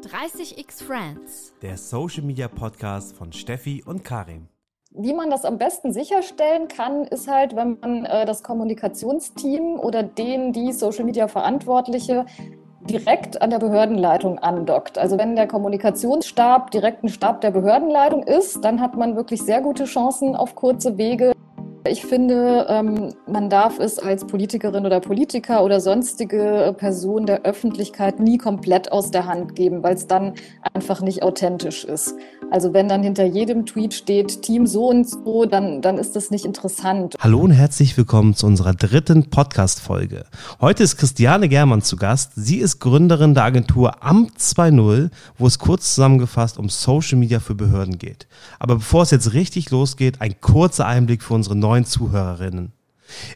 30x Friends. Der Social Media Podcast von Steffi und Karim. Wie man das am besten sicherstellen kann, ist halt, wenn man äh, das Kommunikationsteam oder den, die Social Media Verantwortliche direkt an der Behördenleitung andockt. Also wenn der Kommunikationsstab direkt ein Stab der Behördenleitung ist, dann hat man wirklich sehr gute Chancen auf kurze Wege. Ich finde, ähm, man darf es als Politikerin oder Politiker oder sonstige Person der Öffentlichkeit nie komplett aus der Hand geben, weil es dann einfach nicht authentisch ist. Also wenn dann hinter jedem Tweet steht Team so und so, dann, dann ist das nicht interessant. Hallo und herzlich willkommen zu unserer dritten Podcast-Folge. Heute ist Christiane Germann zu Gast. Sie ist Gründerin der Agentur Amt 2.0, wo es kurz zusammengefasst um Social Media für Behörden geht. Aber bevor es jetzt richtig losgeht, ein kurzer Einblick für unsere neuen Zuhörerinnen.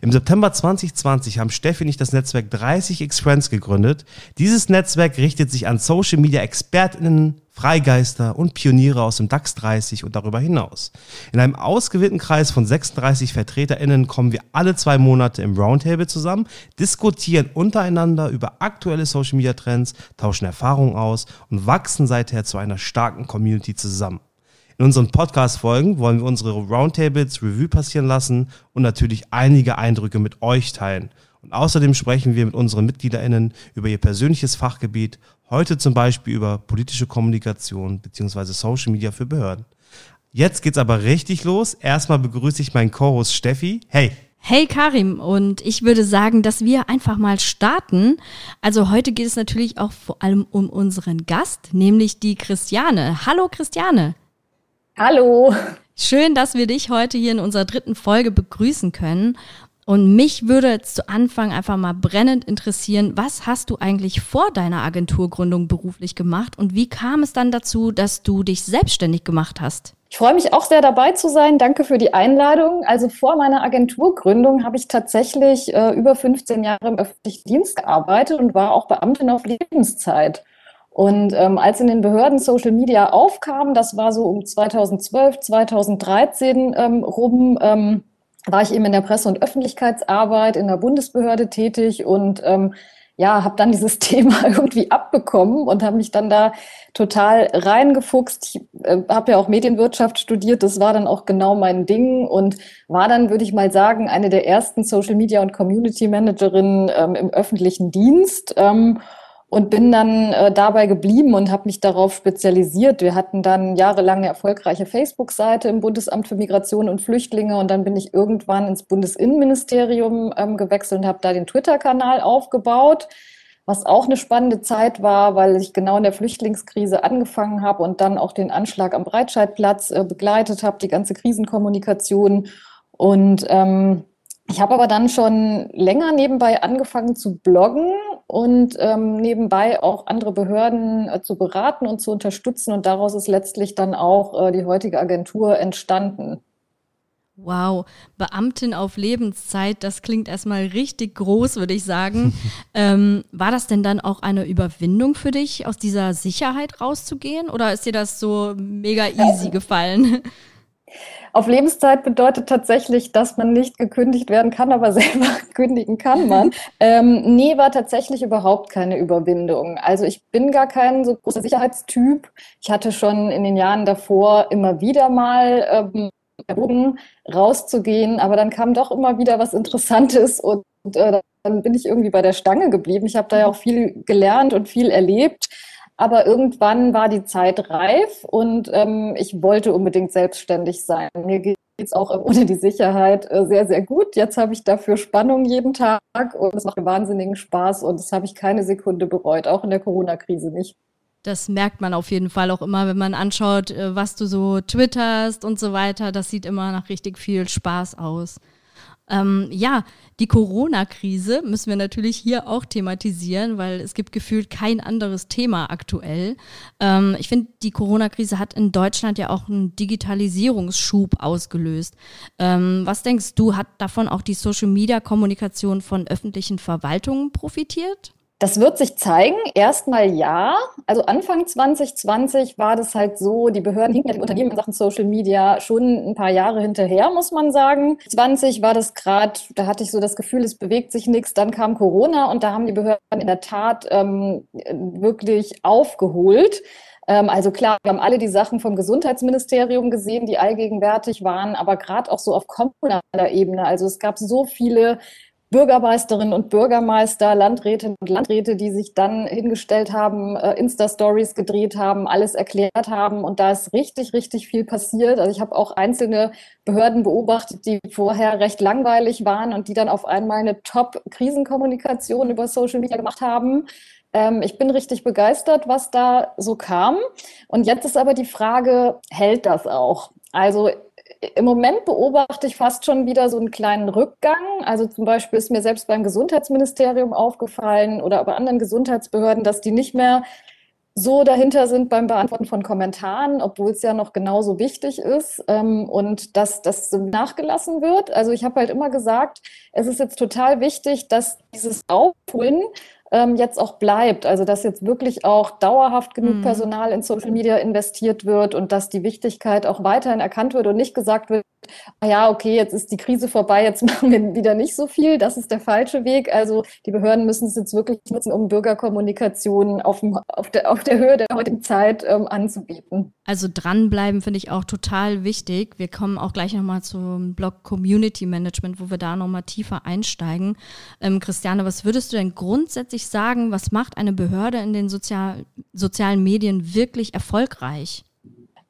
Im September 2020 haben Steffi und ich das Netzwerk 30x Friends gegründet. Dieses Netzwerk richtet sich an Social Media ExpertInnen, Freigeister und Pioniere aus dem DAX 30 und darüber hinaus. In einem ausgewählten Kreis von 36 VertreterInnen kommen wir alle zwei Monate im Roundtable zusammen, diskutieren untereinander über aktuelle Social Media Trends, tauschen Erfahrungen aus und wachsen seither zu einer starken Community zusammen. In unseren Podcast-Folgen wollen wir unsere Roundtables Revue passieren lassen und natürlich einige Eindrücke mit euch teilen. Und außerdem sprechen wir mit unseren MitgliederInnen über ihr persönliches Fachgebiet, heute zum Beispiel über politische Kommunikation bzw. Social Media für Behörden. Jetzt geht's aber richtig los. Erstmal begrüße ich meinen Co-Host Steffi. Hey! Hey Karim, und ich würde sagen, dass wir einfach mal starten. Also heute geht es natürlich auch vor allem um unseren Gast, nämlich die Christiane. Hallo Christiane. Hallo. Schön, dass wir dich heute hier in unserer dritten Folge begrüßen können. Und mich würde jetzt zu Anfang einfach mal brennend interessieren, was hast du eigentlich vor deiner Agenturgründung beruflich gemacht und wie kam es dann dazu, dass du dich selbstständig gemacht hast? Ich freue mich auch sehr dabei zu sein. Danke für die Einladung. Also vor meiner Agenturgründung habe ich tatsächlich äh, über 15 Jahre im öffentlichen Dienst gearbeitet und war auch Beamtin auf Lebenszeit. Und ähm, als in den Behörden Social Media aufkam, das war so um 2012, 2013 ähm, rum, ähm, war ich eben in der Presse- und Öffentlichkeitsarbeit in der Bundesbehörde tätig und ähm, ja, habe dann dieses Thema irgendwie abbekommen und habe mich dann da total reingefuchst. Ich äh, habe ja auch Medienwirtschaft studiert, das war dann auch genau mein Ding und war dann, würde ich mal sagen, eine der ersten Social Media und Community Managerinnen ähm, im öffentlichen Dienst. Ähm, und bin dann äh, dabei geblieben und habe mich darauf spezialisiert. Wir hatten dann jahrelang eine erfolgreiche Facebook-Seite im Bundesamt für Migration und Flüchtlinge und dann bin ich irgendwann ins Bundesinnenministerium ähm, gewechselt und habe da den Twitter-Kanal aufgebaut, was auch eine spannende Zeit war, weil ich genau in der Flüchtlingskrise angefangen habe und dann auch den Anschlag am Breitscheidplatz äh, begleitet habe, die ganze Krisenkommunikation und ähm, ich habe aber dann schon länger nebenbei angefangen zu bloggen und ähm, nebenbei auch andere Behörden äh, zu beraten und zu unterstützen. Und daraus ist letztlich dann auch äh, die heutige Agentur entstanden. Wow, Beamtin auf Lebenszeit, das klingt erstmal richtig groß, würde ich sagen. ähm, war das denn dann auch eine Überwindung für dich, aus dieser Sicherheit rauszugehen? Oder ist dir das so mega easy gefallen? Auf Lebenszeit bedeutet tatsächlich, dass man nicht gekündigt werden kann, aber selber kündigen kann man. ähm, nee, war tatsächlich überhaupt keine Überwindung. Also ich bin gar kein so großer Sicherheitstyp. Ich hatte schon in den Jahren davor immer wieder mal ähm, erwogen, rauszugehen, aber dann kam doch immer wieder was Interessantes und äh, dann bin ich irgendwie bei der Stange geblieben. Ich habe da ja auch viel gelernt und viel erlebt. Aber irgendwann war die Zeit reif und ähm, ich wollte unbedingt selbstständig sein. Mir geht es auch ohne die Sicherheit äh, sehr, sehr gut. Jetzt habe ich dafür Spannung jeden Tag und es macht wahnsinnigen Spaß und das habe ich keine Sekunde bereut, auch in der Corona-Krise nicht. Das merkt man auf jeden Fall auch immer, wenn man anschaut, äh, was du so twitterst und so weiter. Das sieht immer nach richtig viel Spaß aus. Ähm, ja, die Corona-Krise müssen wir natürlich hier auch thematisieren, weil es gibt gefühlt kein anderes Thema aktuell. Ähm, ich finde, die Corona-Krise hat in Deutschland ja auch einen Digitalisierungsschub ausgelöst. Ähm, was denkst du, hat davon auch die Social-Media-Kommunikation von öffentlichen Verwaltungen profitiert? Das wird sich zeigen. Erstmal ja. Also Anfang 2020 war das halt so, die Behörden hinken ja den Unternehmen in Sachen Social Media schon ein paar Jahre hinterher, muss man sagen. 20 war das gerade, da hatte ich so das Gefühl, es bewegt sich nichts. Dann kam Corona und da haben die Behörden in der Tat ähm, wirklich aufgeholt. Ähm, also klar, wir haben alle die Sachen vom Gesundheitsministerium gesehen, die allgegenwärtig waren, aber gerade auch so auf kommunaler Ebene. Also es gab so viele Bürgermeisterinnen und Bürgermeister, Landrätinnen und Landräte, die sich dann hingestellt haben, äh, Insta-Stories gedreht haben, alles erklärt haben. Und da ist richtig, richtig viel passiert. Also ich habe auch einzelne Behörden beobachtet, die vorher recht langweilig waren und die dann auf einmal eine Top-Krisenkommunikation über Social Media gemacht haben. Ähm, ich bin richtig begeistert, was da so kam. Und jetzt ist aber die Frage, hält das auch? Also im Moment beobachte ich fast schon wieder so einen kleinen Rückgang. Also zum Beispiel ist mir selbst beim Gesundheitsministerium aufgefallen oder bei anderen Gesundheitsbehörden, dass die nicht mehr so dahinter sind beim Beantworten von Kommentaren, obwohl es ja noch genauso wichtig ist ähm, und dass das nachgelassen wird. Also ich habe halt immer gesagt, es ist jetzt total wichtig, dass dieses Aufholen ähm, jetzt auch bleibt. Also dass jetzt wirklich auch dauerhaft genug mhm. Personal in Social Media investiert wird und dass die Wichtigkeit auch weiterhin erkannt wird und nicht gesagt wird, ah ja, okay, jetzt ist die Krise vorbei, jetzt machen wir wieder nicht so viel. Das ist der falsche Weg. Also die Behörden müssen es jetzt wirklich nutzen, um Bürgerkommunikation auf, dem, auf, der, auf der Höhe der heutigen Zeit ähm, anzubieten. Also dranbleiben finde ich auch total wichtig. Wir kommen auch gleich nochmal zum Blog Community Management, wo wir da nochmal tiefer einsteigen. Ähm, Christiane, was würdest du denn grundsätzlich sagen, was macht eine Behörde in den Sozial sozialen Medien wirklich erfolgreich?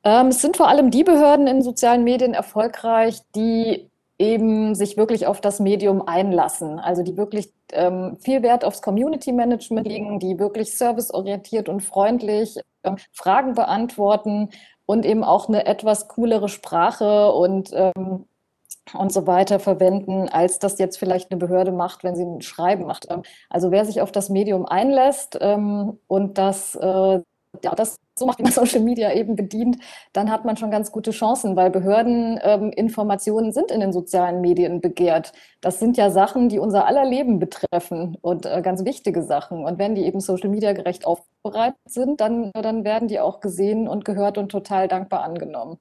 Ähm, es sind vor allem die Behörden in sozialen Medien erfolgreich, die eben sich wirklich auf das Medium einlassen. Also die wirklich ähm, viel Wert aufs Community Management legen, die wirklich serviceorientiert und freundlich ähm, Fragen beantworten und eben auch eine etwas coolere Sprache und ähm, und so weiter verwenden, als das jetzt vielleicht eine Behörde macht, wenn sie ein Schreiben macht. Ähm, also wer sich auf das Medium einlässt ähm, und das äh, ja, das so macht, wie man Social Media eben bedient, dann hat man schon ganz gute Chancen, weil Behördeninformationen ähm, sind in den sozialen Medien begehrt. Das sind ja Sachen, die unser aller Leben betreffen und äh, ganz wichtige Sachen. Und wenn die eben Social Media gerecht aufbereitet sind, dann, dann werden die auch gesehen und gehört und total dankbar angenommen.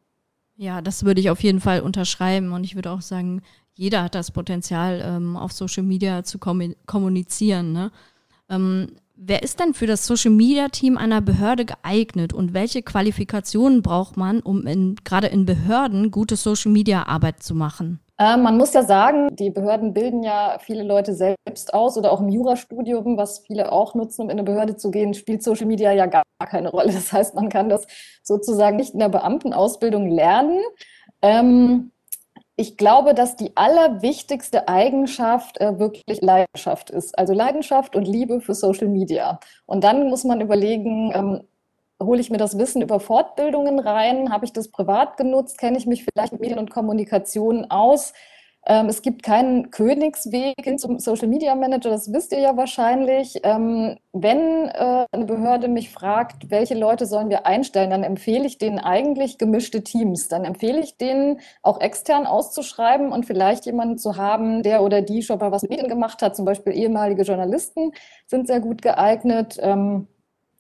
Ja, das würde ich auf jeden Fall unterschreiben und ich würde auch sagen, jeder hat das Potenzial, ähm, auf Social Media zu kommunizieren. Ne? Ähm, Wer ist denn für das Social Media Team einer Behörde geeignet und welche Qualifikationen braucht man, um in, gerade in Behörden gute Social Media Arbeit zu machen? Äh, man muss ja sagen, die Behörden bilden ja viele Leute selbst aus oder auch im Jurastudium, was viele auch nutzen, um in eine Behörde zu gehen, spielt Social Media ja gar keine Rolle. Das heißt, man kann das sozusagen nicht in der Beamtenausbildung lernen. Ähm, ich glaube, dass die allerwichtigste Eigenschaft äh, wirklich Leidenschaft ist. Also Leidenschaft und Liebe für Social Media. Und dann muss man überlegen, ähm, hole ich mir das Wissen über Fortbildungen rein? Habe ich das privat genutzt? Kenne ich mich vielleicht mit Medien und Kommunikation aus? Ähm, es gibt keinen Königsweg hin zum Social Media Manager, das wisst ihr ja wahrscheinlich. Ähm, wenn äh, eine Behörde mich fragt, welche Leute sollen wir einstellen, dann empfehle ich denen eigentlich gemischte Teams. Dann empfehle ich denen auch extern auszuschreiben und vielleicht jemanden zu haben, der oder die schon mal was mit Medien gemacht hat. Zum Beispiel ehemalige Journalisten sind sehr gut geeignet. Ähm,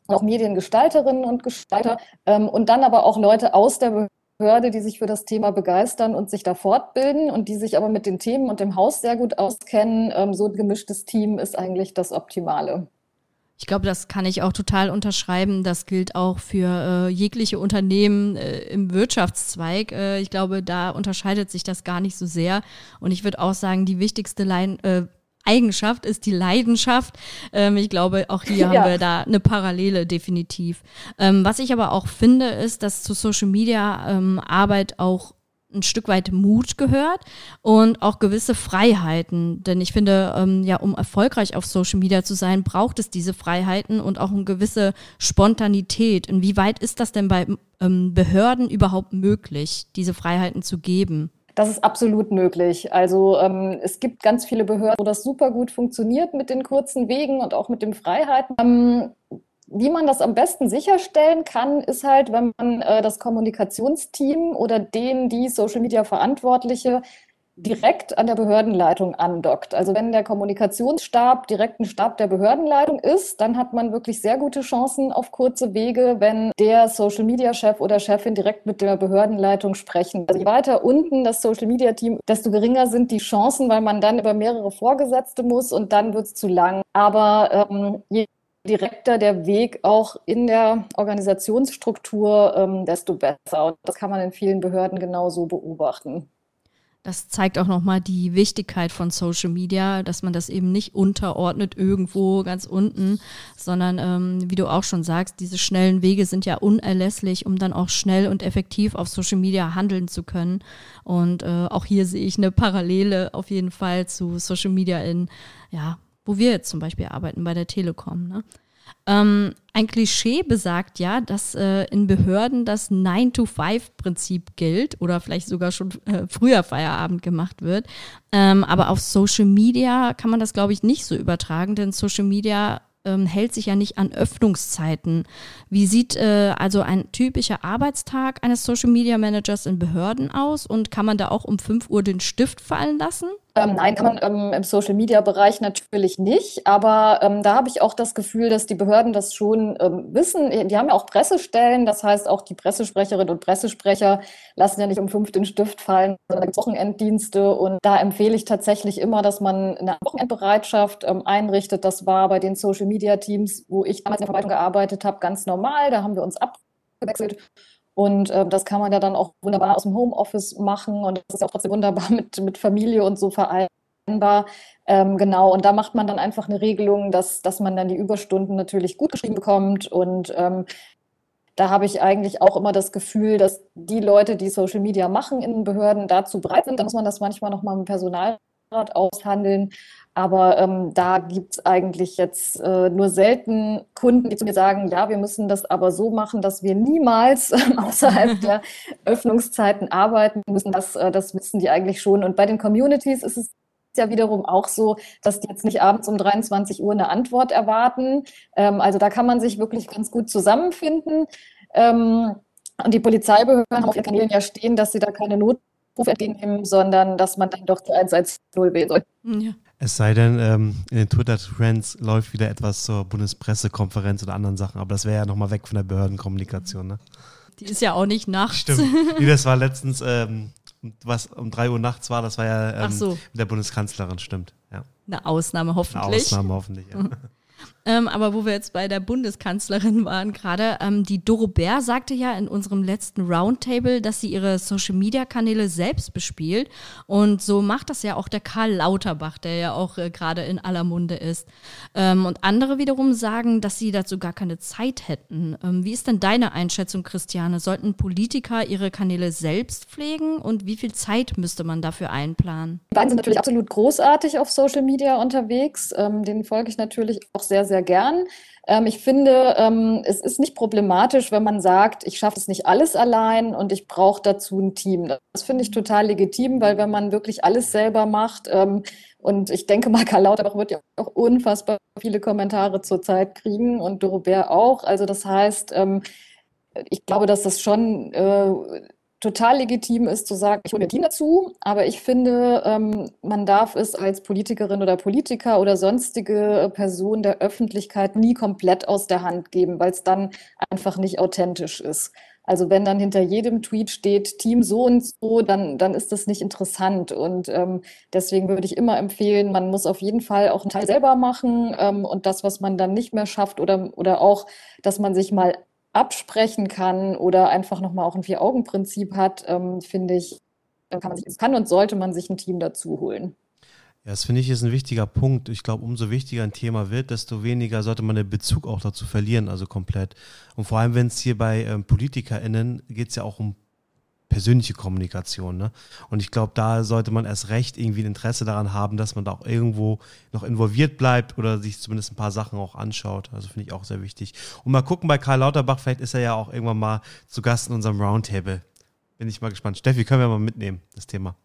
auch Mediengestalterinnen und Gestalter ähm, und dann aber auch Leute aus der Behörde die sich für das Thema begeistern und sich da fortbilden und die sich aber mit den Themen und dem Haus sehr gut auskennen. Ähm, so ein gemischtes Team ist eigentlich das Optimale. Ich glaube, das kann ich auch total unterschreiben. Das gilt auch für äh, jegliche Unternehmen äh, im Wirtschaftszweig. Äh, ich glaube, da unterscheidet sich das gar nicht so sehr. Und ich würde auch sagen, die wichtigste Lein äh, Eigenschaft ist die Leidenschaft. Ähm, ich glaube, auch hier ja. haben wir da eine Parallele definitiv. Ähm, was ich aber auch finde, ist, dass zu Social Media ähm, Arbeit auch ein Stück weit Mut gehört und auch gewisse Freiheiten. Denn ich finde, ähm, ja, um erfolgreich auf Social Media zu sein, braucht es diese Freiheiten und auch eine gewisse Spontanität. Inwieweit ist das denn bei ähm, Behörden überhaupt möglich, diese Freiheiten zu geben? Das ist absolut möglich. Also ähm, es gibt ganz viele Behörden, wo das super gut funktioniert mit den kurzen Wegen und auch mit den Freiheiten. Ähm, wie man das am besten sicherstellen kann, ist halt, wenn man äh, das Kommunikationsteam oder den, die Social Media Verantwortliche direkt an der Behördenleitung andockt. Also wenn der Kommunikationsstab direkt ein Stab der Behördenleitung ist, dann hat man wirklich sehr gute Chancen auf kurze Wege, wenn der Social-Media-Chef oder Chefin direkt mit der Behördenleitung sprechen. Also je weiter unten das Social-Media-Team, desto geringer sind die Chancen, weil man dann über mehrere Vorgesetzte muss und dann wird es zu lang. Aber ähm, je direkter der Weg auch in der Organisationsstruktur, ähm, desto besser. Und das kann man in vielen Behörden genauso beobachten. Das zeigt auch nochmal die Wichtigkeit von Social Media, dass man das eben nicht unterordnet irgendwo ganz unten, sondern ähm, wie du auch schon sagst, diese schnellen Wege sind ja unerlässlich, um dann auch schnell und effektiv auf Social Media handeln zu können. Und äh, auch hier sehe ich eine Parallele auf jeden Fall zu Social Media in, ja, wo wir jetzt zum Beispiel arbeiten bei der Telekom. Ne? Ähm, ein Klischee besagt ja, dass äh, in Behörden das 9-to-5-Prinzip gilt oder vielleicht sogar schon äh, früher Feierabend gemacht wird. Ähm, aber auf Social Media kann man das, glaube ich, nicht so übertragen, denn Social Media ähm, hält sich ja nicht an Öffnungszeiten. Wie sieht äh, also ein typischer Arbeitstag eines Social Media Managers in Behörden aus und kann man da auch um 5 Uhr den Stift fallen lassen? Ähm, nein, kann man ähm, im Social-Media-Bereich natürlich nicht. Aber ähm, da habe ich auch das Gefühl, dass die Behörden das schon ähm, wissen. Die haben ja auch Pressestellen. Das heißt, auch die Pressesprecherinnen und Pressesprecher lassen ja nicht um fünf den Stift fallen, sondern Wochenenddienste. Und da empfehle ich tatsächlich immer, dass man eine Wochenendbereitschaft ähm, einrichtet. Das war bei den Social-Media-Teams, wo ich damals in der Verwaltung gearbeitet habe, ganz normal. Da haben wir uns abgewechselt. Und äh, das kann man ja dann auch wunderbar aus dem Homeoffice machen und das ist auch trotzdem wunderbar mit, mit Familie und so vereinbar. Ähm, genau, und da macht man dann einfach eine Regelung, dass, dass man dann die Überstunden natürlich gut geschrieben bekommt und ähm, da habe ich eigentlich auch immer das Gefühl, dass die Leute, die Social Media machen in Behörden, dazu bereit sind. Da muss man das manchmal nochmal mit Personalrat aushandeln. Aber ähm, da gibt es eigentlich jetzt äh, nur selten Kunden, die zu mir sagen, ja, wir müssen das aber so machen, dass wir niemals äh, außerhalb der Öffnungszeiten arbeiten müssen. Das, äh, das wissen die eigentlich schon. Und bei den Communities ist es ja wiederum auch so, dass die jetzt nicht abends um 23 Uhr eine Antwort erwarten. Ähm, also da kann man sich wirklich ganz gut zusammenfinden. Ähm, und die Polizeibehörden haben auf ihren Kanälen ja stehen, dass sie da keine Notrufe entgegennehmen, sondern dass man dann doch die 110 wählen soll. Ja. Es sei denn, ähm, in den Twitter-Trends läuft wieder etwas zur Bundespressekonferenz oder anderen Sachen, aber das wäre ja nochmal weg von der Behördenkommunikation, ne? Die ist ja auch nicht nachts. Stimmt. Wie das war letztens, ähm, was um drei Uhr nachts war, das war ja ähm, so. mit der Bundeskanzlerin, stimmt. Ja. Eine Ausnahme hoffentlich. Eine Ausnahme hoffentlich, ja. Ähm, aber wo wir jetzt bei der Bundeskanzlerin waren gerade, ähm, die Doro Bär sagte ja in unserem letzten Roundtable, dass sie ihre Social-Media-Kanäle selbst bespielt. Und so macht das ja auch der Karl Lauterbach, der ja auch äh, gerade in aller Munde ist. Ähm, und andere wiederum sagen, dass sie dazu gar keine Zeit hätten. Ähm, wie ist denn deine Einschätzung, Christiane? Sollten Politiker ihre Kanäle selbst pflegen und wie viel Zeit müsste man dafür einplanen? Die beiden sind natürlich absolut großartig auf Social Media unterwegs. Ähm, denen folge ich natürlich auch sehr, sehr sehr gern. Ähm, ich finde, ähm, es ist nicht problematisch, wenn man sagt, ich schaffe es nicht alles allein und ich brauche dazu ein Team. Das finde ich total legitim, weil wenn man wirklich alles selber macht, ähm, und ich denke mal, Karl Lauterbach wird ja auch unfassbar viele Kommentare zurzeit kriegen und Dorobert auch. Also das heißt, ähm, ich glaube, dass das schon äh, total legitim ist zu sagen, ich hole mir Team dazu, aber ich finde, ähm, man darf es als Politikerin oder Politiker oder sonstige Person der Öffentlichkeit nie komplett aus der Hand geben, weil es dann einfach nicht authentisch ist. Also wenn dann hinter jedem Tweet steht Team so und so, dann, dann ist das nicht interessant. Und ähm, deswegen würde ich immer empfehlen, man muss auf jeden Fall auch einen Teil selber machen ähm, und das, was man dann nicht mehr schafft oder, oder auch, dass man sich mal absprechen kann oder einfach nochmal auch ein Vier-Augen-Prinzip hat, ähm, finde ich, dann kann man sich, kann und sollte man sich ein Team dazu holen. Ja, das finde ich ist ein wichtiger Punkt. Ich glaube, umso wichtiger ein Thema wird, desto weniger sollte man den Bezug auch dazu verlieren, also komplett. Und vor allem, wenn es hier bei ähm, PolitikerInnen geht es ja auch um persönliche Kommunikation. Ne? Und ich glaube, da sollte man erst recht irgendwie ein Interesse daran haben, dass man da auch irgendwo noch involviert bleibt oder sich zumindest ein paar Sachen auch anschaut. Also finde ich auch sehr wichtig. Und mal gucken bei Karl Lauterbach, vielleicht ist er ja auch irgendwann mal zu Gast in unserem Roundtable. Bin ich mal gespannt. Steffi, können wir mal mitnehmen, das Thema.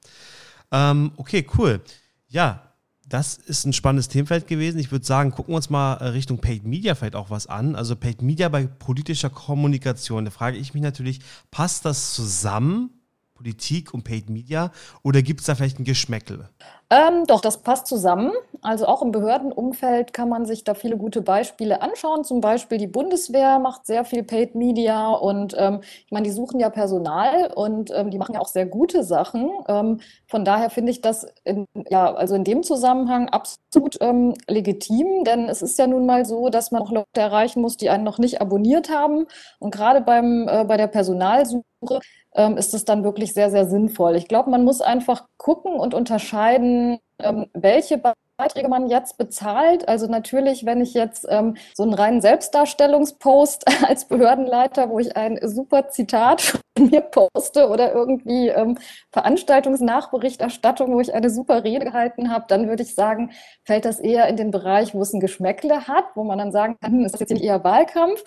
Ähm, okay, cool. Ja, das ist ein spannendes Themenfeld gewesen. Ich würde sagen, gucken wir uns mal äh, Richtung Paid Media vielleicht auch was an. Also Paid Media bei politischer Kommunikation. Da frage ich mich natürlich, passt das zusammen Politik und Paid Media oder gibt es da vielleicht ein Geschmäckle? Ähm, doch, das passt zusammen. Also auch im Behördenumfeld kann man sich da viele gute Beispiele anschauen. Zum Beispiel die Bundeswehr macht sehr viel Paid Media und ähm, ich meine, die suchen ja Personal und ähm, die machen ja auch sehr gute Sachen. Ähm, von daher finde ich das in, ja also in dem Zusammenhang absolut ähm, legitim, denn es ist ja nun mal so, dass man auch Leute erreichen muss, die einen noch nicht abonniert haben. Und gerade beim äh, bei der Personalsuche ähm, ist es dann wirklich sehr, sehr sinnvoll. Ich glaube, man muss einfach gucken und unterscheiden, ähm, welche Beiträge man jetzt bezahlt. Also natürlich, wenn ich jetzt ähm, so einen reinen Selbstdarstellungspost als Behördenleiter, wo ich ein super Zitat von mir poste oder irgendwie ähm, Veranstaltungsnachberichterstattung, wo ich eine super Rede gehalten habe, dann würde ich sagen, fällt das eher in den Bereich, wo es ein Geschmäckle hat, wo man dann sagen kann, hm, ist das jetzt nicht eher Wahlkampf?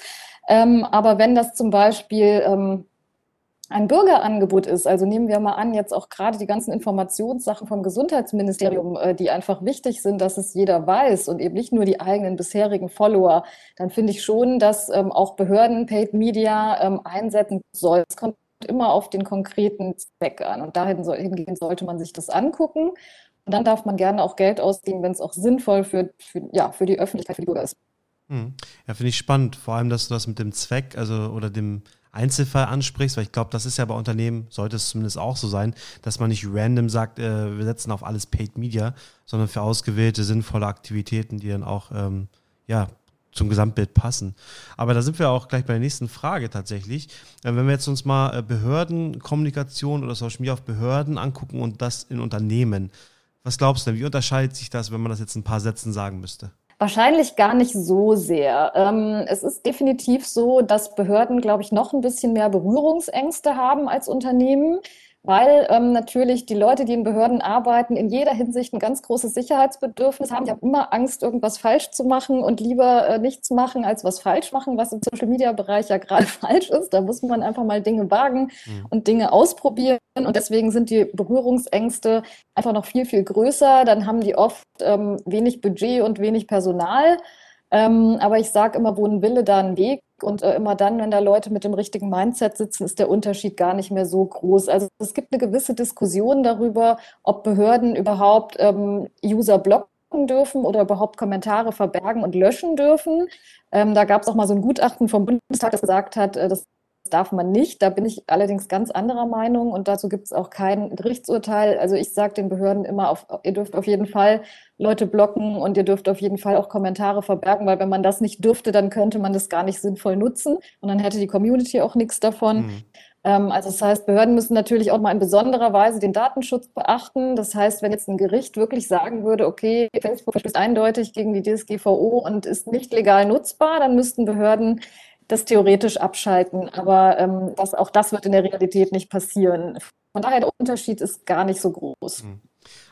Ähm, aber wenn das zum Beispiel ähm, ein Bürgerangebot ist, also nehmen wir mal an, jetzt auch gerade die ganzen Informationssachen vom Gesundheitsministerium, äh, die einfach wichtig sind, dass es jeder weiß und eben nicht nur die eigenen bisherigen Follower, dann finde ich schon, dass ähm, auch Behörden Paid Media ähm, einsetzen sollen. Es kommt immer auf den konkreten Zweck an und dahin soll, hingehen sollte man sich das angucken. Und dann darf man gerne auch Geld ausgeben, wenn es auch sinnvoll für, für, ja, für die Öffentlichkeit, für die Bürger ist. Hm. Ja, finde ich spannend, vor allem, dass du das mit dem Zweck, also oder dem Einzelfall ansprichst, weil ich glaube, das ist ja bei Unternehmen, sollte es zumindest auch so sein, dass man nicht random sagt, äh, wir setzen auf alles Paid Media, sondern für ausgewählte, sinnvolle Aktivitäten, die dann auch ähm, ja, zum Gesamtbild passen. Aber da sind wir auch gleich bei der nächsten Frage tatsächlich. Äh, wenn wir jetzt uns mal äh, Behördenkommunikation oder Social Media auf Behörden angucken und das in Unternehmen, was glaubst du denn, wie unterscheidet sich das, wenn man das jetzt in ein paar Sätzen sagen müsste? Wahrscheinlich gar nicht so sehr. Ähm, es ist definitiv so, dass Behörden, glaube ich, noch ein bisschen mehr Berührungsängste haben als Unternehmen weil ähm, natürlich die Leute, die in Behörden arbeiten, in jeder Hinsicht ein ganz großes Sicherheitsbedürfnis haben. Die haben immer Angst, irgendwas falsch zu machen und lieber äh, nichts machen, als was falsch machen, was im Social-Media-Bereich ja gerade falsch ist. Da muss man einfach mal Dinge wagen mhm. und Dinge ausprobieren. Und deswegen sind die Berührungsängste einfach noch viel, viel größer. Dann haben die oft ähm, wenig Budget und wenig Personal. Ähm, aber ich sage immer, wo ein Wille, da ein Weg. Und äh, immer dann, wenn da Leute mit dem richtigen Mindset sitzen, ist der Unterschied gar nicht mehr so groß. Also es gibt eine gewisse Diskussion darüber, ob Behörden überhaupt ähm, User blocken dürfen oder überhaupt Kommentare verbergen und löschen dürfen. Ähm, da gab es auch mal so ein Gutachten vom Bundestag, das gesagt hat, äh, das darf man nicht. Da bin ich allerdings ganz anderer Meinung und dazu gibt es auch kein Gerichtsurteil. Also ich sage den Behörden immer, auf, ihr dürft auf jeden Fall Leute blocken und ihr dürft auf jeden Fall auch Kommentare verbergen, weil wenn man das nicht dürfte, dann könnte man das gar nicht sinnvoll nutzen und dann hätte die Community auch nichts davon. Mhm. Ähm, also das heißt, Behörden müssen natürlich auch mal in besonderer Weise den Datenschutz beachten. Das heißt, wenn jetzt ein Gericht wirklich sagen würde, okay, Facebook verstößt eindeutig gegen die DSGVO und ist nicht legal nutzbar, dann müssten Behörden das theoretisch abschalten. Aber ähm, das, auch das wird in der Realität nicht passieren. Von daher, der Unterschied ist gar nicht so groß. Hm.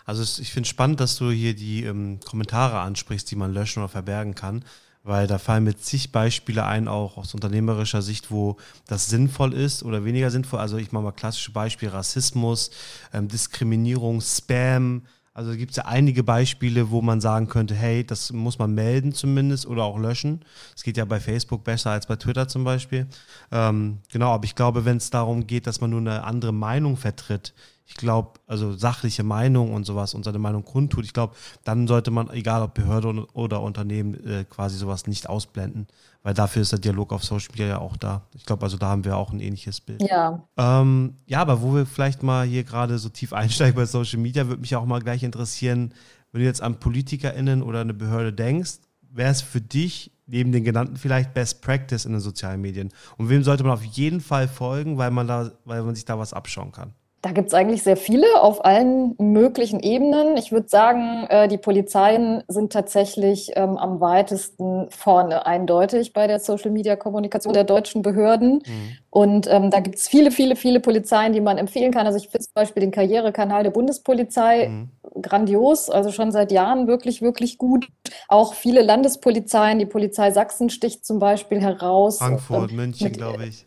Also ich finde es spannend, dass du hier die ähm, Kommentare ansprichst, die man löschen oder verbergen kann, weil da fallen mit zig Beispiele ein, auch aus unternehmerischer Sicht, wo das sinnvoll ist oder weniger sinnvoll. Also ich mache mal klassische Beispiele, Rassismus, ähm, Diskriminierung, Spam, also gibt es ja einige Beispiele, wo man sagen könnte, hey, das muss man melden zumindest oder auch löschen. Es geht ja bei Facebook besser als bei Twitter zum Beispiel. Ähm, genau, aber ich glaube, wenn es darum geht, dass man nur eine andere Meinung vertritt, ich glaube, also sachliche Meinung und sowas und seine Meinung kundtut, ich glaube, dann sollte man, egal ob Behörde oder Unternehmen, äh, quasi sowas nicht ausblenden, weil dafür ist der Dialog auf Social Media ja auch da. Ich glaube, also da haben wir auch ein ähnliches Bild. Ja. Ähm, ja, aber wo wir vielleicht mal hier gerade so tief einsteigen bei Social Media, würde mich auch mal gleich interessieren, wenn du jetzt an PolitikerInnen oder eine Behörde denkst, wäre es für dich neben den genannten vielleicht Best Practice in den sozialen Medien? Und wem sollte man auf jeden Fall folgen, weil man da, weil man sich da was abschauen kann? Da gibt es eigentlich sehr viele auf allen möglichen Ebenen. Ich würde sagen, äh, die Polizeien sind tatsächlich ähm, am weitesten vorne eindeutig bei der Social-Media-Kommunikation der deutschen Behörden. Mhm. Und ähm, da gibt es viele, viele, viele Polizeien, die man empfehlen kann. Also ich finde zum Beispiel den Karrierekanal der Bundespolizei mhm. grandios, also schon seit Jahren wirklich, wirklich gut. Auch viele Landespolizeien, die Polizei Sachsen sticht zum Beispiel heraus. Frankfurt, ähm, München, glaube ich.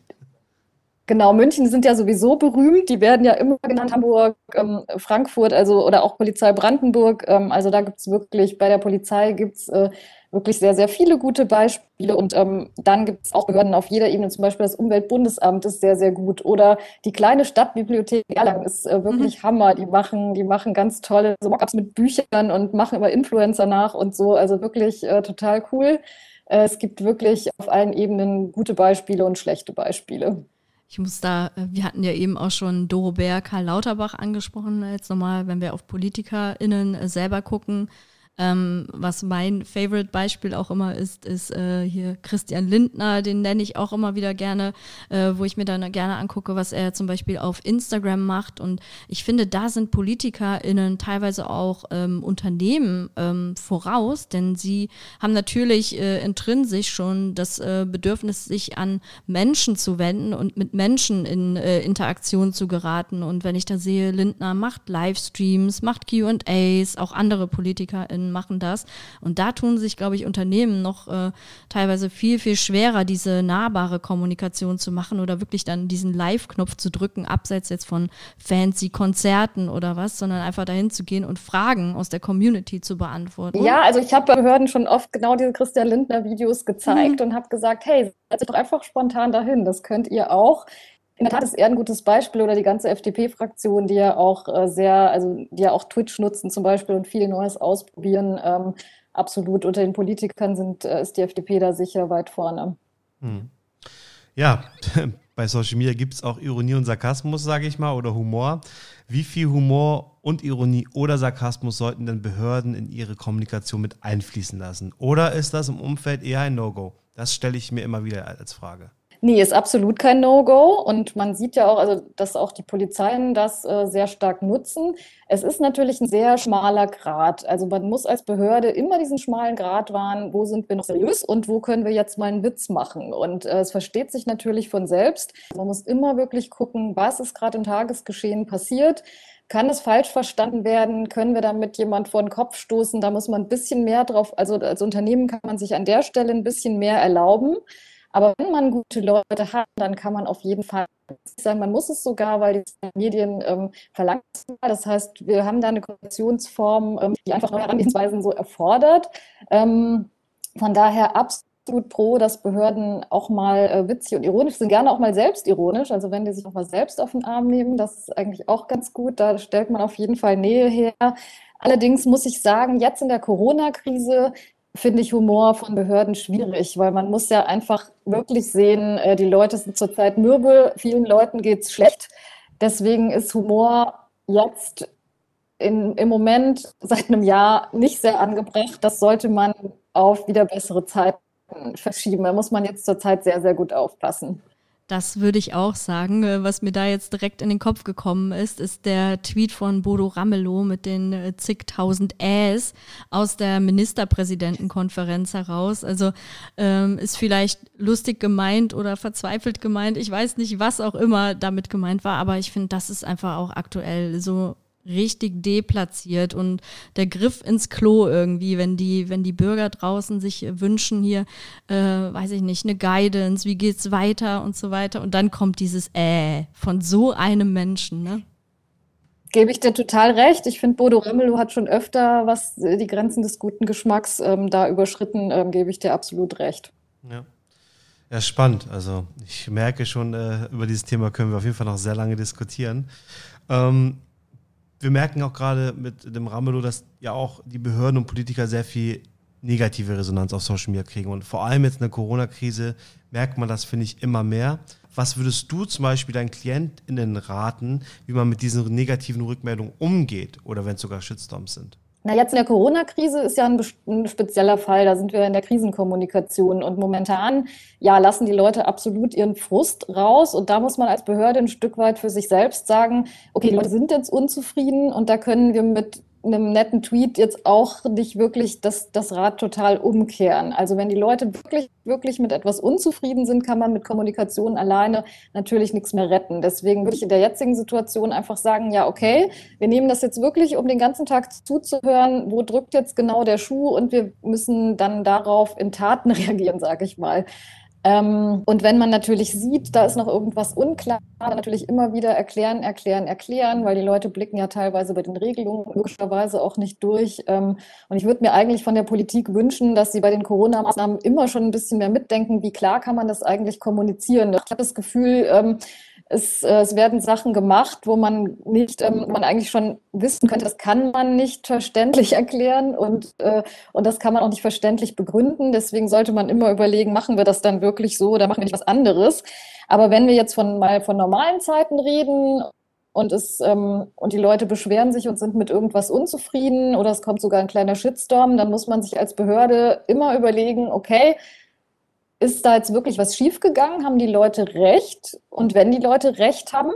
Genau, München sind ja sowieso berühmt. Die werden ja immer genannt, Hamburg, ähm, Frankfurt, also oder auch Polizei Brandenburg. Ähm, also da gibt es wirklich, bei der Polizei gibt es äh, wirklich sehr, sehr viele gute Beispiele. Und ähm, dann gibt es auch Behörden auf jeder Ebene, zum Beispiel das Umweltbundesamt ist sehr, sehr gut. Oder die kleine Stadtbibliothek Erlangen ist äh, wirklich mhm. Hammer. Die machen, die machen ganz tolle so Mockups mit Büchern und machen über Influencer nach und so. Also wirklich äh, total cool. Äh, es gibt wirklich auf allen Ebenen gute Beispiele und schlechte Beispiele. Ich muss da, äh, wir hatten ja eben auch schon Doro Bär, Karl Lauterbach angesprochen. Jetzt nochmal, wenn wir auf PolitikerInnen äh, selber gucken, ähm, was mein Favorite-Beispiel auch immer ist, ist äh, hier Christian Lindner, den nenne ich auch immer wieder gerne, äh, wo ich mir dann gerne angucke, was er zum Beispiel auf Instagram macht. Und ich finde, da sind PolitikerInnen teilweise auch ähm, Unternehmen ähm, voraus, denn sie haben natürlich äh, intrinsisch schon das äh, Bedürfnis, sich an Menschen zu wenden und mit Menschen in äh, Interaktion zu geraten. Und wenn ich da sehe, Lindner macht Livestreams, macht QAs, auch andere PolitikerInnen Unternehmen machen das. Und da tun sich, glaube ich, Unternehmen noch äh, teilweise viel, viel schwerer, diese nahbare Kommunikation zu machen oder wirklich dann diesen Live-Knopf zu drücken, abseits jetzt von fancy Konzerten oder was, sondern einfach dahin zu gehen und Fragen aus der Community zu beantworten. Ja, also ich habe bei Behörden schon oft genau diese Christian Lindner-Videos gezeigt mhm. und habe gesagt, hey, setzt doch einfach spontan dahin, das könnt ihr auch in der Tat ist er ein gutes Beispiel oder die ganze FDP-Fraktion, die ja auch äh, sehr, also die ja auch Twitch nutzen zum Beispiel und viel Neues ausprobieren. Ähm, absolut unter den Politikern sind, äh, ist die FDP da sicher weit vorne. Hm. Ja, bei Social Media gibt es auch Ironie und Sarkasmus, sage ich mal, oder Humor. Wie viel Humor und Ironie oder Sarkasmus sollten denn Behörden in ihre Kommunikation mit einfließen lassen? Oder ist das im Umfeld eher ein No-Go? Das stelle ich mir immer wieder als Frage. Nee, ist absolut kein No-Go. Und man sieht ja auch, also, dass auch die Polizeien das äh, sehr stark nutzen. Es ist natürlich ein sehr schmaler Grad. Also man muss als Behörde immer diesen schmalen Grad wahren, wo sind wir noch seriös und wo können wir jetzt mal einen Witz machen. Und äh, es versteht sich natürlich von selbst. Man muss immer wirklich gucken, was ist gerade im Tagesgeschehen passiert. Kann es falsch verstanden werden? Können wir damit jemand vor den Kopf stoßen? Da muss man ein bisschen mehr drauf, also als Unternehmen kann man sich an der Stelle ein bisschen mehr erlauben. Aber wenn man gute Leute hat, dann kann man auf jeden Fall sagen, man muss es sogar, weil die Medien ähm, verlangen. Das heißt, wir haben da eine Kommunikationsform, ähm, die einfach neue Herangehensweisen so erfordert. Ähm, von daher absolut pro, dass Behörden auch mal äh, witzig und ironisch sind, gerne auch mal selbstironisch. Also wenn die sich auch mal selbst auf den Arm nehmen, das ist eigentlich auch ganz gut. Da stellt man auf jeden Fall Nähe her. Allerdings muss ich sagen, jetzt in der Corona-Krise finde ich Humor von Behörden schwierig, weil man muss ja einfach wirklich sehen, äh, die Leute sind zurzeit mürbe, vielen Leuten geht es schlecht. Deswegen ist Humor jetzt in, im Moment seit einem Jahr nicht sehr angebracht. Das sollte man auf wieder bessere Zeiten verschieben. Da muss man jetzt zurzeit sehr, sehr gut aufpassen. Das würde ich auch sagen. Äh, was mir da jetzt direkt in den Kopf gekommen ist, ist der Tweet von Bodo Ramelow mit den äh, zigtausend Äs aus der Ministerpräsidentenkonferenz heraus. Also ähm, ist vielleicht lustig gemeint oder verzweifelt gemeint. Ich weiß nicht, was auch immer damit gemeint war, aber ich finde, das ist einfach auch aktuell so richtig deplatziert und der Griff ins Klo irgendwie, wenn die, wenn die Bürger draußen sich wünschen hier, äh, weiß ich nicht, eine Guidance, wie geht's weiter und so weiter und dann kommt dieses äh von so einem Menschen, ne? Gebe ich dir total recht. Ich finde, Bodo Ramelow hat schon öfter was die Grenzen des guten Geschmacks ähm, da überschritten, ähm, gebe ich dir absolut recht. Ja. Ja, spannend. Also ich merke schon, äh, über dieses Thema können wir auf jeden Fall noch sehr lange diskutieren. Ähm, wir merken auch gerade mit dem Ramelow, dass ja auch die Behörden und Politiker sehr viel negative Resonanz auf Social Media kriegen. Und vor allem jetzt in der Corona-Krise merkt man das, finde ich, immer mehr. Was würdest du zum Beispiel deinen KlientInnen raten, wie man mit diesen negativen Rückmeldungen umgeht oder wenn es sogar Shitstorms sind? Na, jetzt in der Corona-Krise ist ja ein, ein, spezieller Fall. Da sind wir in der Krisenkommunikation. Und momentan, ja, lassen die Leute absolut ihren Frust raus. Und da muss man als Behörde ein Stück weit für sich selbst sagen, okay, die Leute sind jetzt unzufrieden und da können wir mit einem netten Tweet jetzt auch nicht wirklich das, das Rad total umkehren. Also wenn die Leute wirklich, wirklich mit etwas unzufrieden sind, kann man mit Kommunikation alleine natürlich nichts mehr retten. Deswegen würde ich in der jetzigen Situation einfach sagen, ja, okay, wir nehmen das jetzt wirklich, um den ganzen Tag zuzuhören, wo drückt jetzt genau der Schuh und wir müssen dann darauf in Taten reagieren, sage ich mal. Ähm, und wenn man natürlich sieht, da ist noch irgendwas unklar, natürlich immer wieder erklären, erklären, erklären, weil die Leute blicken ja teilweise bei den Regelungen logischerweise auch nicht durch. Ähm, und ich würde mir eigentlich von der Politik wünschen, dass sie bei den Corona-Maßnahmen immer schon ein bisschen mehr mitdenken, wie klar kann man das eigentlich kommunizieren. Ich habe das Gefühl, ähm, es, äh, es werden Sachen gemacht, wo man nicht, ähm, man eigentlich schon wissen könnte, das kann man nicht verständlich erklären und, äh, und das kann man auch nicht verständlich begründen. Deswegen sollte man immer überlegen, machen wir das dann wirklich so oder machen wir nicht was anderes. Aber wenn wir jetzt von mal von normalen Zeiten reden und es ähm, und die Leute beschweren sich und sind mit irgendwas unzufrieden oder es kommt sogar ein kleiner Shitstorm, dann muss man sich als Behörde immer überlegen, okay, ist da jetzt wirklich was schiefgegangen? Haben die Leute recht? Und wenn die Leute recht haben,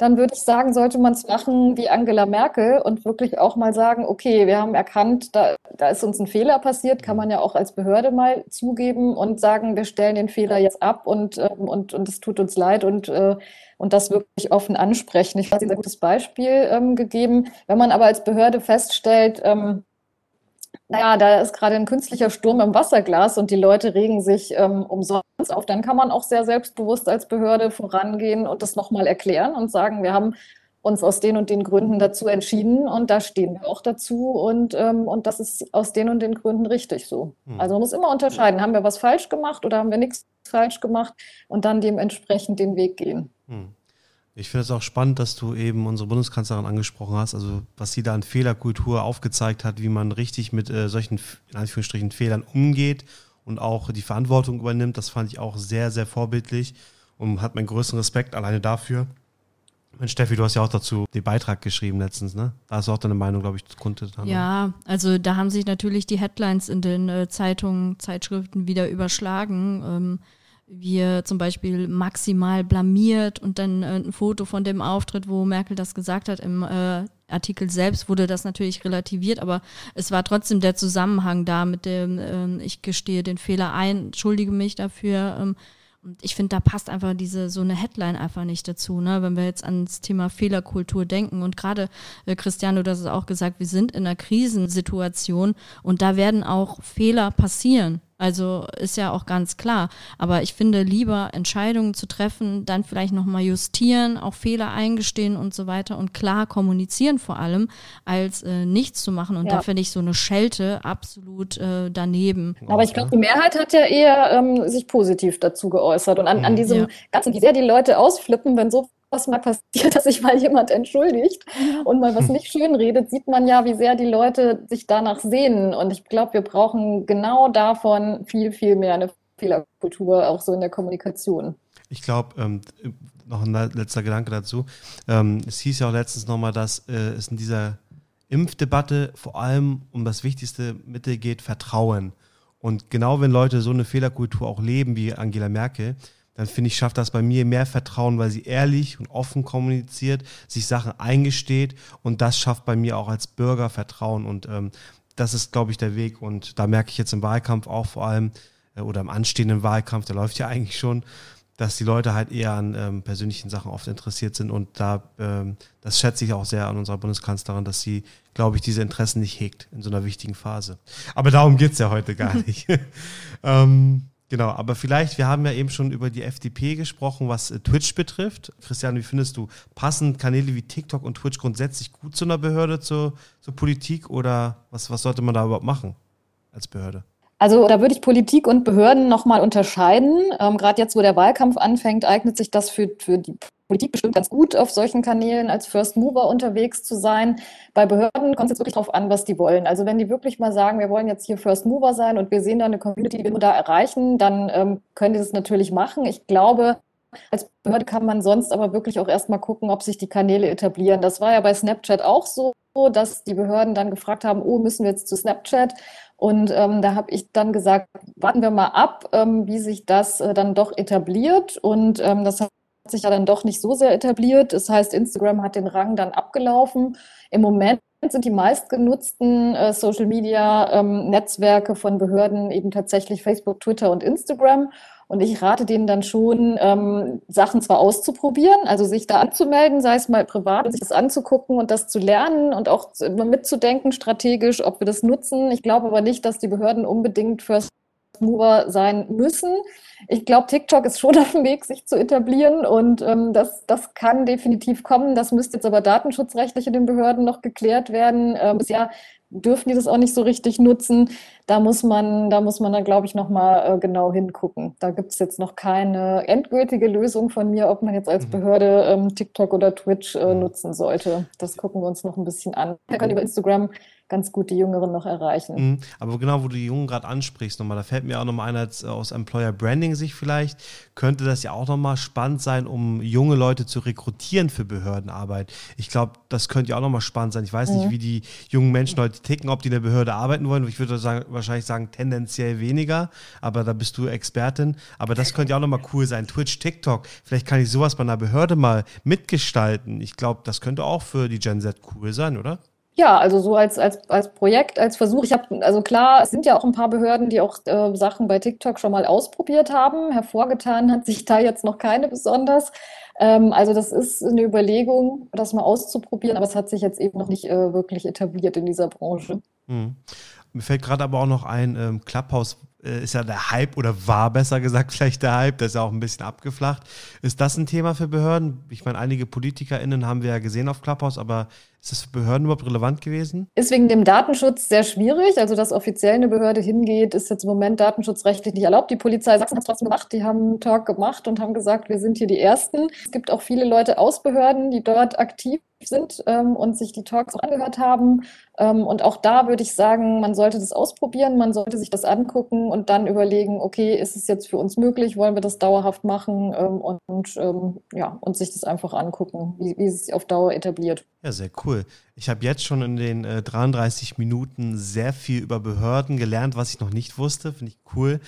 dann würde ich sagen, sollte man es machen wie Angela Merkel und wirklich auch mal sagen, okay, wir haben erkannt, da, da ist uns ein Fehler passiert, kann man ja auch als Behörde mal zugeben und sagen, wir stellen den Fehler jetzt ab und, ähm, und, und es tut uns leid und, äh, und das wirklich offen ansprechen. Ich habe ein gutes Beispiel ähm, gegeben. Wenn man aber als Behörde feststellt, ähm, naja, da ist gerade ein künstlicher Sturm im Wasserglas und die Leute regen sich ähm, umsonst auf, dann kann man auch sehr selbstbewusst als Behörde vorangehen und das nochmal erklären und sagen, wir haben uns aus den und den Gründen dazu entschieden und da stehen wir auch dazu und, ähm, und das ist aus den und den Gründen richtig so. Hm. Also man muss immer unterscheiden, haben wir was falsch gemacht oder haben wir nichts falsch gemacht und dann dementsprechend den Weg gehen. Hm. Ich finde es auch spannend, dass du eben unsere Bundeskanzlerin angesprochen hast, also was sie da an Fehlerkultur aufgezeigt hat, wie man richtig mit äh, solchen, in Anführungsstrichen, Fehlern umgeht und auch die Verantwortung übernimmt. Das fand ich auch sehr, sehr vorbildlich und hat meinen größten Respekt alleine dafür. Mensch, Steffi, du hast ja auch dazu den Beitrag geschrieben letztens, ne? Da hast du auch deine Meinung, glaube ich, kundgetan. Ja, also da haben sich natürlich die Headlines in den äh, Zeitungen, Zeitschriften wieder überschlagen. Ähm, wir zum Beispiel maximal blamiert und dann äh, ein Foto von dem Auftritt, wo Merkel das gesagt hat. Im äh, Artikel selbst wurde das natürlich relativiert, aber es war trotzdem der Zusammenhang da mit dem, äh, ich gestehe den Fehler ein, entschuldige mich dafür. Ähm, und ich finde, da passt einfach diese so eine Headline einfach nicht dazu, ne? Wenn wir jetzt ans Thema Fehlerkultur denken und gerade äh, Cristiano, du hast es auch gesagt, wir sind in einer Krisensituation und da werden auch Fehler passieren. Also ist ja auch ganz klar. Aber ich finde lieber Entscheidungen zu treffen, dann vielleicht nochmal justieren, auch Fehler eingestehen und so weiter und klar kommunizieren vor allem, als äh, nichts zu machen. Und ja. da finde ich so eine Schelte absolut äh, daneben. Aber ich glaube, die Mehrheit hat ja eher ähm, sich positiv dazu geäußert. Und an, an mhm. diesem ja. ganzen, wie sehr die Leute ausflippen, wenn so was mal passiert, dass sich mal jemand entschuldigt und mal was nicht schön redet, sieht man ja, wie sehr die Leute sich danach sehnen. Und ich glaube, wir brauchen genau davon viel, viel mehr eine Fehlerkultur, auch so in der Kommunikation. Ich glaube, ähm, noch ein letzter Gedanke dazu. Ähm, es hieß ja auch letztens nochmal, dass äh, es in dieser Impfdebatte vor allem um das wichtigste Mittel geht, Vertrauen. Und genau wenn Leute so eine Fehlerkultur auch leben wie Angela Merkel, dann finde ich, schafft das bei mir mehr Vertrauen, weil sie ehrlich und offen kommuniziert, sich Sachen eingesteht und das schafft bei mir auch als Bürger Vertrauen und ähm, das ist, glaube ich, der Weg und da merke ich jetzt im Wahlkampf auch vor allem äh, oder im anstehenden Wahlkampf, der läuft ja eigentlich schon, dass die Leute halt eher an ähm, persönlichen Sachen oft interessiert sind und da, ähm, das schätze ich auch sehr an unserer Bundeskanzlerin, dass sie, glaube ich, diese Interessen nicht hegt in so einer wichtigen Phase. Aber darum geht es ja heute gar nicht. ähm, Genau, aber vielleicht, wir haben ja eben schon über die FDP gesprochen, was äh, Twitch betrifft. Christian, wie findest du, passen Kanäle wie TikTok und Twitch grundsätzlich gut zu einer Behörde, zur, zur Politik oder was, was sollte man da überhaupt machen als Behörde? Also da würde ich Politik und Behörden nochmal unterscheiden. Ähm, Gerade jetzt, wo der Wahlkampf anfängt, eignet sich das für, für die Politik bestimmt ganz gut, auf solchen Kanälen als First Mover unterwegs zu sein. Bei Behörden kommt es jetzt wirklich darauf an, was die wollen. Also wenn die wirklich mal sagen, wir wollen jetzt hier First Mover sein und wir sehen da eine Community, die wir nur da erreichen, dann ähm, können die das natürlich machen. Ich glaube, als Behörde kann man sonst aber wirklich auch erstmal gucken, ob sich die Kanäle etablieren. Das war ja bei Snapchat auch so, dass die Behörden dann gefragt haben, oh, müssen wir jetzt zu Snapchat? Und ähm, da habe ich dann gesagt, warten wir mal ab, ähm, wie sich das äh, dann doch etabliert. Und ähm, das hat sich ja dann doch nicht so sehr etabliert. Das heißt, Instagram hat den Rang dann abgelaufen. Im Moment sind die meistgenutzten äh, Social Media ähm, Netzwerke von Behörden eben tatsächlich Facebook, Twitter und Instagram. Und ich rate denen dann schon, ähm, Sachen zwar auszuprobieren, also sich da anzumelden, sei es mal privat, sich das anzugucken und das zu lernen und auch mitzudenken strategisch, ob wir das nutzen. Ich glaube aber nicht, dass die Behörden unbedingt First Mover sein müssen. Ich glaube, TikTok ist schon auf dem Weg, sich zu etablieren und ähm, das, das kann definitiv kommen. Das müsste jetzt aber datenschutzrechtlich in den Behörden noch geklärt werden. Ähm, bisher dürfen die das auch nicht so richtig nutzen. Da muss man, da muss man dann, glaube ich, nochmal äh, genau hingucken. Da gibt es jetzt noch keine endgültige Lösung von mir, ob man jetzt als mhm. Behörde ähm, TikTok oder Twitch äh, mhm. nutzen sollte. Das gucken wir uns noch ein bisschen an. Wir können über Instagram ganz gut die Jüngeren noch erreichen. Mhm. Aber genau, wo du die Jungen gerade ansprichst, nochmal, da fällt mir auch nochmal ein, als, äh, aus Employer Branding Sicht vielleicht, könnte das ja auch nochmal spannend sein, um junge Leute zu rekrutieren für Behördenarbeit. Ich glaube, das könnte ja auch nochmal spannend sein. Ich weiß mhm. nicht, wie die jungen Menschen heute ticken, ob die in der Behörde arbeiten wollen. Ich würde sagen, wahrscheinlich sagen, tendenziell weniger, aber da bist du Expertin. Aber das könnte ja auch nochmal cool sein. Twitch, TikTok, vielleicht kann ich sowas bei einer Behörde mal mitgestalten. Ich glaube, das könnte auch für die Gen Z cool sein, oder? Ja, also so als, als, als Projekt, als Versuch. Ich habe, also klar, es sind ja auch ein paar Behörden, die auch äh, Sachen bei TikTok schon mal ausprobiert haben. Hervorgetan hat sich da jetzt noch keine besonders. Ähm, also das ist eine Überlegung, das mal auszuprobieren, aber es hat sich jetzt eben noch nicht äh, wirklich etabliert in dieser Branche. Hm. Mir fällt gerade aber auch noch ein, ähm, Clubhouse äh, ist ja der Hype oder war besser gesagt vielleicht der Hype, der ist ja auch ein bisschen abgeflacht. Ist das ein Thema für Behörden? Ich meine, einige PolitikerInnen haben wir ja gesehen auf Clubhouse, aber ist das für Behörden überhaupt relevant gewesen? Ist wegen dem Datenschutz sehr schwierig. Also, dass offiziell eine Behörde hingeht, ist jetzt im Moment datenschutzrechtlich nicht erlaubt. Die Polizei Sachsen hat es trotzdem gemacht. Die haben einen Talk gemacht und haben gesagt, wir sind hier die Ersten. Es gibt auch viele Leute aus Behörden, die dort aktiv sind ähm, und sich die Talks auch angehört haben. Ähm, und auch da würde ich sagen, man sollte das ausprobieren, man sollte sich das angucken und dann überlegen, okay, ist es jetzt für uns möglich, wollen wir das dauerhaft machen ähm, und ähm, ja, und sich das einfach angucken, wie, wie es sich auf Dauer etabliert. Ja, sehr cool. Ich habe jetzt schon in den äh, 33 Minuten sehr viel über Behörden gelernt, was ich noch nicht wusste. Finde ich cool.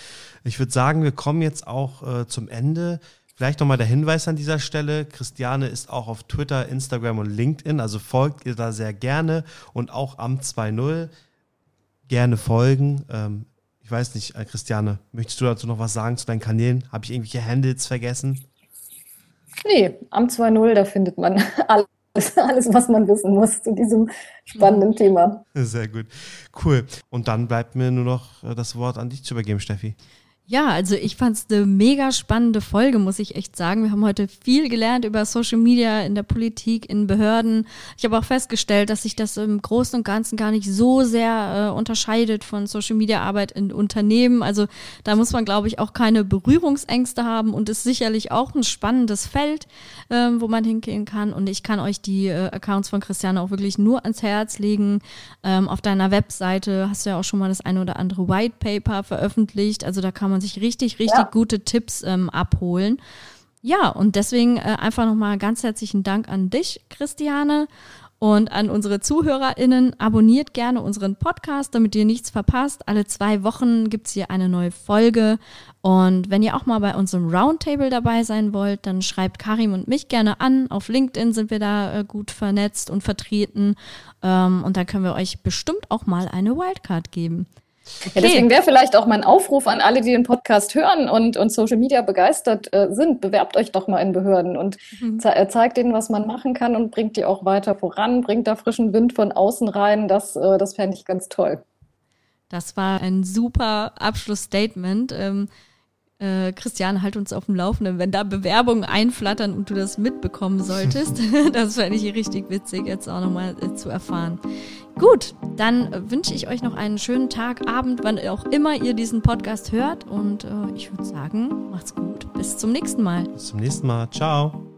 Ich würde sagen, wir kommen jetzt auch äh, zum Ende. Vielleicht nochmal der Hinweis an dieser Stelle. Christiane ist auch auf Twitter, Instagram und LinkedIn, also folgt ihr da sehr gerne und auch am 2.0 gerne folgen. Ähm, ich weiß nicht, äh, Christiane, möchtest du dazu noch was sagen zu deinen Kanälen? Habe ich irgendwelche Handles vergessen? Nee, am 2.0, da findet man alles. Alles, was man wissen muss zu diesem spannenden Thema. Sehr gut. Cool. Und dann bleibt mir nur noch äh, das Wort an dich zu übergeben, Steffi. Ja, also ich fand es eine mega spannende Folge, muss ich echt sagen. Wir haben heute viel gelernt über Social Media in der Politik, in Behörden. Ich habe auch festgestellt, dass sich das im Großen und Ganzen gar nicht so sehr äh, unterscheidet von Social Media Arbeit in Unternehmen. Also da muss man, glaube ich, auch keine Berührungsängste haben und ist sicherlich auch ein spannendes Feld, äh, wo man hingehen kann. Und ich kann euch die äh, Accounts von Christiane auch wirklich nur ans Herz legen. Ähm, auf deiner Webseite hast du ja auch schon mal das eine oder andere White Paper veröffentlicht. Also da kann man sich richtig, richtig ja. gute Tipps ähm, abholen. Ja, und deswegen äh, einfach nochmal ganz herzlichen Dank an dich, Christiane. Und an unsere ZuhörerInnen, abonniert gerne unseren Podcast, damit ihr nichts verpasst. Alle zwei Wochen gibt es hier eine neue Folge. Und wenn ihr auch mal bei unserem Roundtable dabei sein wollt, dann schreibt Karim und mich gerne an. Auf LinkedIn sind wir da äh, gut vernetzt und vertreten. Ähm, und da können wir euch bestimmt auch mal eine Wildcard geben. Okay. Ja, deswegen wäre vielleicht auch mein Aufruf an alle, die den Podcast hören und, und Social Media begeistert äh, sind, bewerbt euch doch mal in Behörden und mhm. ze äh, zeigt denen, was man machen kann und bringt die auch weiter voran, bringt da frischen Wind von außen rein. Das, äh, das fände ich ganz toll. Das war ein super Abschlussstatement. Ähm, äh, Christian, halt uns auf dem Laufenden, wenn da Bewerbungen einflattern und du das mitbekommen solltest. das fände ich richtig witzig, jetzt auch nochmal äh, zu erfahren. Gut, dann wünsche ich euch noch einen schönen Tag, Abend, wann auch immer ihr diesen Podcast hört. Und äh, ich würde sagen, macht's gut. Bis zum nächsten Mal. Bis zum nächsten Mal. Ciao.